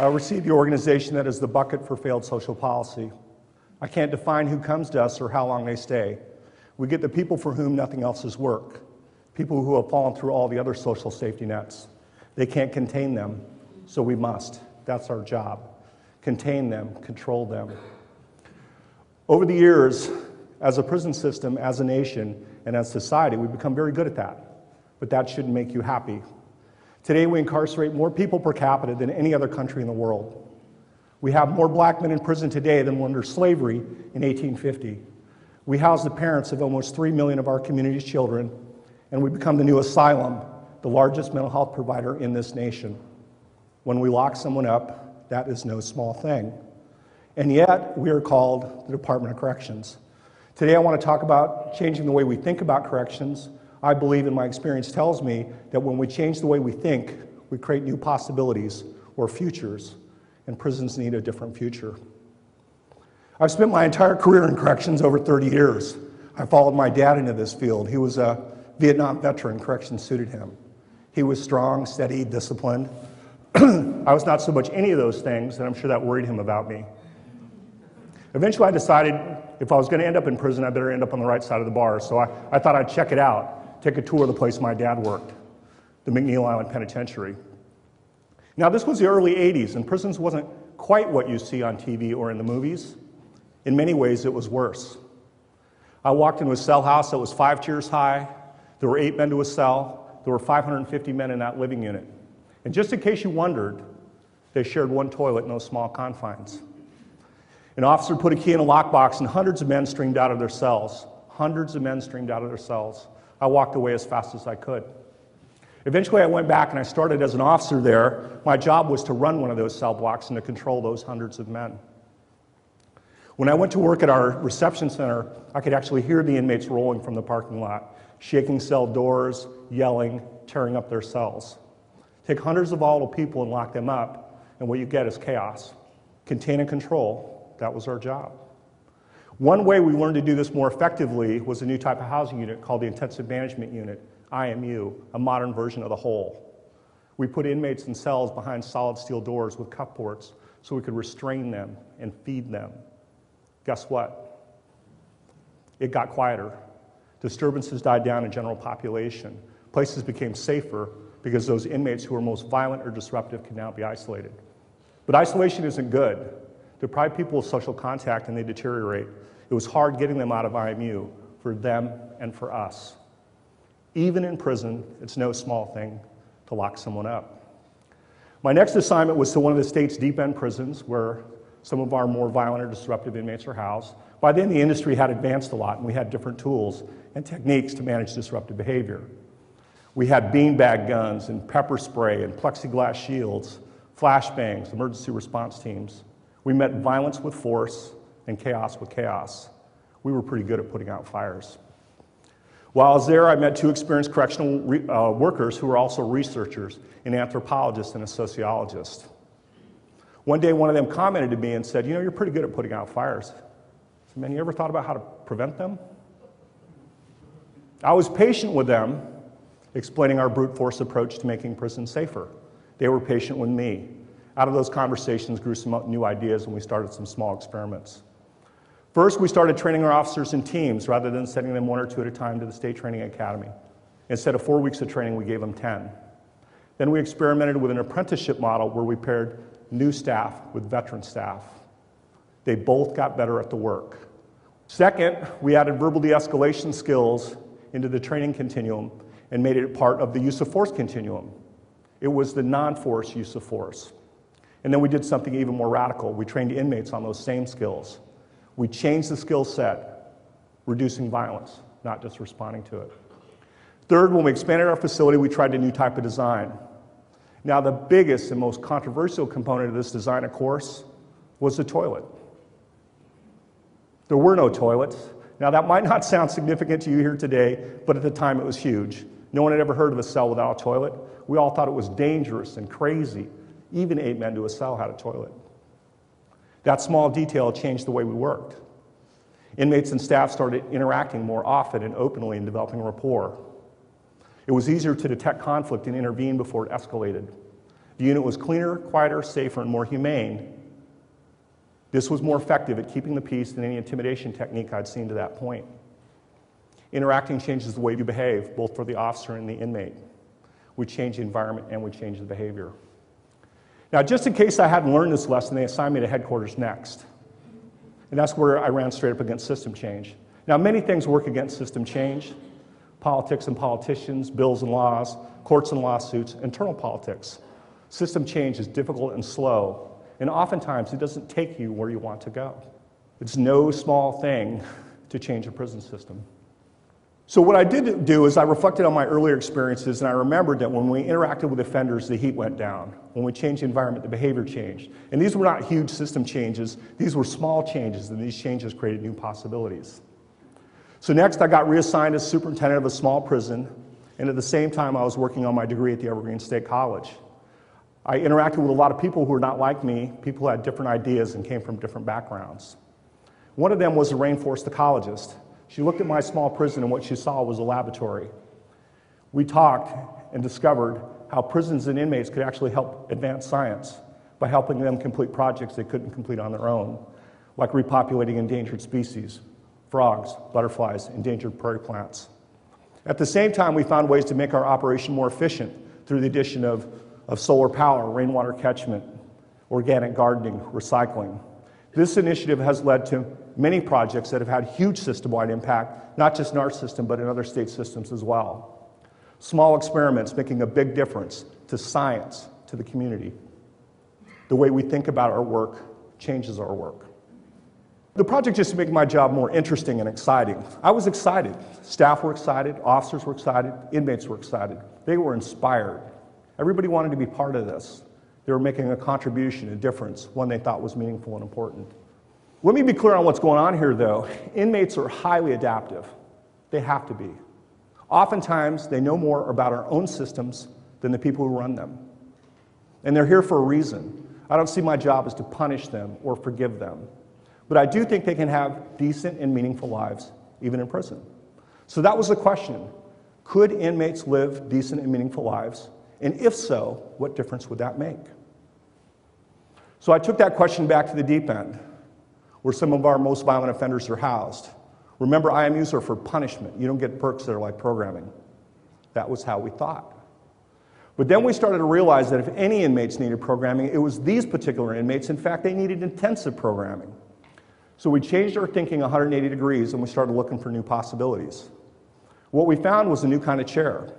I oversee the organization that is the bucket for failed social policy. I can't define who comes to us or how long they stay. We get the people for whom nothing else is work, people who have fallen through all the other social safety nets. They can't contain them, so we must. That's our job. Contain them, control them. Over the years, as a prison system, as a nation, and as society, we've become very good at that. But that shouldn't make you happy. Today, we incarcerate more people per capita than any other country in the world. We have more black men in prison today than under slavery in 1850. We house the parents of almost 3 million of our community's children, and we become the new asylum, the largest mental health provider in this nation. When we lock someone up, that is no small thing. And yet, we are called the Department of Corrections. Today, I want to talk about changing the way we think about corrections. I believe, and my experience tells me, that when we change the way we think, we create new possibilities or futures, and prisons need a different future. I've spent my entire career in corrections over 30 years. I followed my dad into this field. He was a Vietnam veteran, corrections suited him. He was strong, steady, disciplined. I was not so much any of those things, and I'm sure that worried him about me. Eventually, I decided if I was going to end up in prison, I better end up on the right side of the bar. So I, I thought I'd check it out, take a tour of the place my dad worked, the McNeil Island Penitentiary. Now, this was the early 80s, and prisons wasn't quite what you see on TV or in the movies. In many ways, it was worse. I walked into a cell house that was five tiers high. There were eight men to a cell. There were 550 men in that living unit. And just in case you wondered, they shared one toilet in those small confines. An officer put a key in a lockbox, and hundreds of men streamed out of their cells. Hundreds of men streamed out of their cells. I walked away as fast as I could. Eventually, I went back and I started as an officer there. My job was to run one of those cell blocks and to control those hundreds of men. When I went to work at our reception center, I could actually hear the inmates rolling from the parking lot, shaking cell doors, yelling, tearing up their cells. Take hundreds of volatile people and lock them up, and what you get is chaos. Contain and control, that was our job. One way we learned to do this more effectively was a new type of housing unit called the Intensive Management Unit, IMU, a modern version of the hole. We put inmates in cells behind solid steel doors with ports so we could restrain them and feed them. Guess what? It got quieter. Disturbances died down in general population. Places became safer because those inmates who were most violent or disruptive could now be isolated. But isolation isn't good. Deprive people of social contact and they deteriorate. It was hard getting them out of IMU for them and for us. Even in prison, it's no small thing to lock someone up. My next assignment was to one of the state's deep end prisons where some of our more violent or disruptive inmates are housed. By then, the industry had advanced a lot and we had different tools and techniques to manage disruptive behavior. We had beanbag guns and pepper spray and plexiglass shields, flashbangs, emergency response teams. We met violence with force and chaos with chaos. We were pretty good at putting out fires. While I was there, I met two experienced correctional re- uh, workers who were also researchers, an anthropologist and a sociologist. One day, one of them commented to me and said, You know, you're pretty good at putting out fires. I said, Man, you ever thought about how to prevent them? I was patient with them, explaining our brute force approach to making prisons safer. They were patient with me. Out of those conversations grew some new ideas, and we started some small experiments. First, we started training our officers in teams rather than sending them one or two at a time to the State Training Academy. Instead of four weeks of training, we gave them 10. Then we experimented with an apprenticeship model where we paired new staff with veteran staff. They both got better at the work. Second, we added verbal de escalation skills into the training continuum and made it part of the use of force continuum. It was the non force use of force. And then we did something even more radical. We trained inmates on those same skills. We changed the skill set, reducing violence, not just responding to it. Third, when we expanded our facility, we tried a new type of design. Now, the biggest and most controversial component of this design, of course, was the toilet. There were no toilets. Now, that might not sound significant to you here today, but at the time it was huge. No one had ever heard of a cell without a toilet. We all thought it was dangerous and crazy. Even eight men to a cell had a toilet. That small detail changed the way we worked. Inmates and staff started interacting more often and openly and developing rapport. It was easier to detect conflict and intervene before it escalated. The unit was cleaner, quieter, safer, and more humane. This was more effective at keeping the peace than any intimidation technique I'd seen to that point. Interacting changes the way you behave, both for the officer and the inmate. We change the environment and we change the behavior. Now, just in case I hadn't learned this lesson, they assigned me to headquarters next. And that's where I ran straight up against system change. Now, many things work against system change politics and politicians, bills and laws, courts and lawsuits, internal politics. System change is difficult and slow, and oftentimes it doesn't take you where you want to go. It's no small thing to change a prison system. So, what I did do is I reflected on my earlier experiences and I remembered that when we interacted with offenders, the heat went down. When we changed the environment, the behavior changed. And these were not huge system changes, these were small changes, and these changes created new possibilities. So, next, I got reassigned as superintendent of a small prison, and at the same time, I was working on my degree at the Evergreen State College. I interacted with a lot of people who were not like me, people who had different ideas and came from different backgrounds. One of them was a rainforest ecologist. She looked at my small prison, and what she saw was a laboratory. We talked and discovered how prisons and inmates could actually help advance science by helping them complete projects they couldn't complete on their own, like repopulating endangered species, frogs, butterflies, endangered prairie plants. At the same time, we found ways to make our operation more efficient through the addition of, of solar power, rainwater catchment, organic gardening, recycling. This initiative has led to many projects that have had huge system wide impact, not just in our system, but in other state systems as well. Small experiments making a big difference to science, to the community. The way we think about our work changes our work. The project just to make my job more interesting and exciting. I was excited. Staff were excited, officers were excited, inmates were excited. They were inspired. Everybody wanted to be part of this. They were making a contribution, a difference, one they thought was meaningful and important. Let me be clear on what's going on here, though. Inmates are highly adaptive, they have to be. Oftentimes, they know more about our own systems than the people who run them. And they're here for a reason. I don't see my job as to punish them or forgive them. But I do think they can have decent and meaningful lives, even in prison. So that was the question Could inmates live decent and meaningful lives? And if so, what difference would that make? So I took that question back to the deep end where some of our most violent offenders are housed. Remember, IMUs are for punishment. You don't get perks that are like programming. That was how we thought. But then we started to realize that if any inmates needed programming, it was these particular inmates. In fact, they needed intensive programming. So we changed our thinking 180 degrees and we started looking for new possibilities. What we found was a new kind of chair.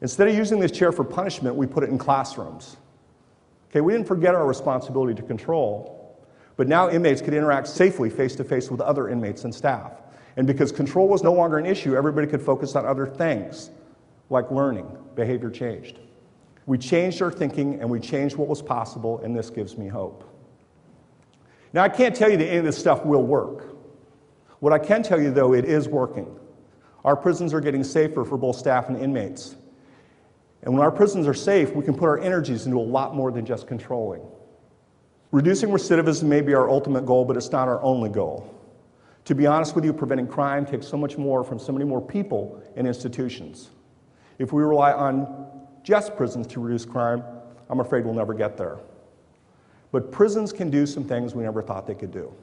Instead of using this chair for punishment, we put it in classrooms. Okay, we didn't forget our responsibility to control, but now inmates could interact safely face to face with other inmates and staff. And because control was no longer an issue, everybody could focus on other things, like learning, behavior changed. We changed our thinking and we changed what was possible, and this gives me hope. Now, I can't tell you that any of this stuff will work. What I can tell you, though, it is working. Our prisons are getting safer for both staff and inmates. And when our prisons are safe, we can put our energies into a lot more than just controlling. Reducing recidivism may be our ultimate goal, but it's not our only goal. To be honest with you, preventing crime takes so much more from so many more people and institutions. If we rely on just prisons to reduce crime, I'm afraid we'll never get there. But prisons can do some things we never thought they could do.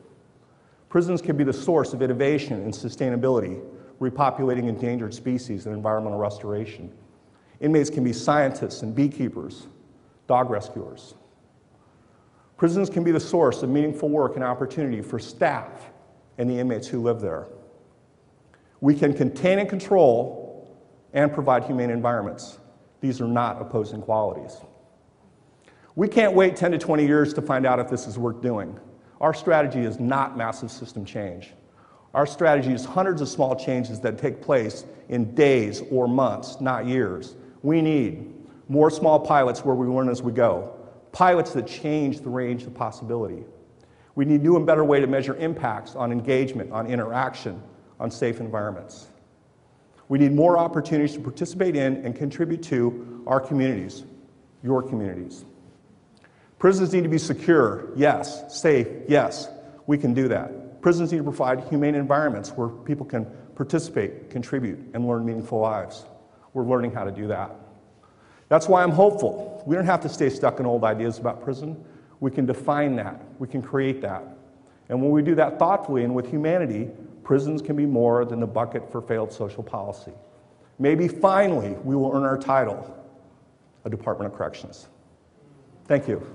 Prisons can be the source of innovation and sustainability, repopulating endangered species and environmental restoration. Inmates can be scientists and beekeepers, dog rescuers. Prisons can be the source of meaningful work and opportunity for staff and the inmates who live there. We can contain and control and provide humane environments. These are not opposing qualities. We can't wait 10 to 20 years to find out if this is worth doing. Our strategy is not massive system change. Our strategy is hundreds of small changes that take place in days or months, not years. We need more small pilots where we learn as we go, pilots that change the range of possibility. We need new and better way to measure impacts on engagement, on interaction, on safe environments. We need more opportunities to participate in and contribute to our communities, your communities. Prisons need to be secure, yes. Safe, yes. We can do that. Prisons need to provide humane environments where people can participate, contribute, and learn meaningful lives. We're learning how to do that. That's why I'm hopeful. We don't have to stay stuck in old ideas about prison. We can define that, we can create that. And when we do that thoughtfully and with humanity, prisons can be more than the bucket for failed social policy. Maybe finally we will earn our title, a Department of Corrections. Thank you.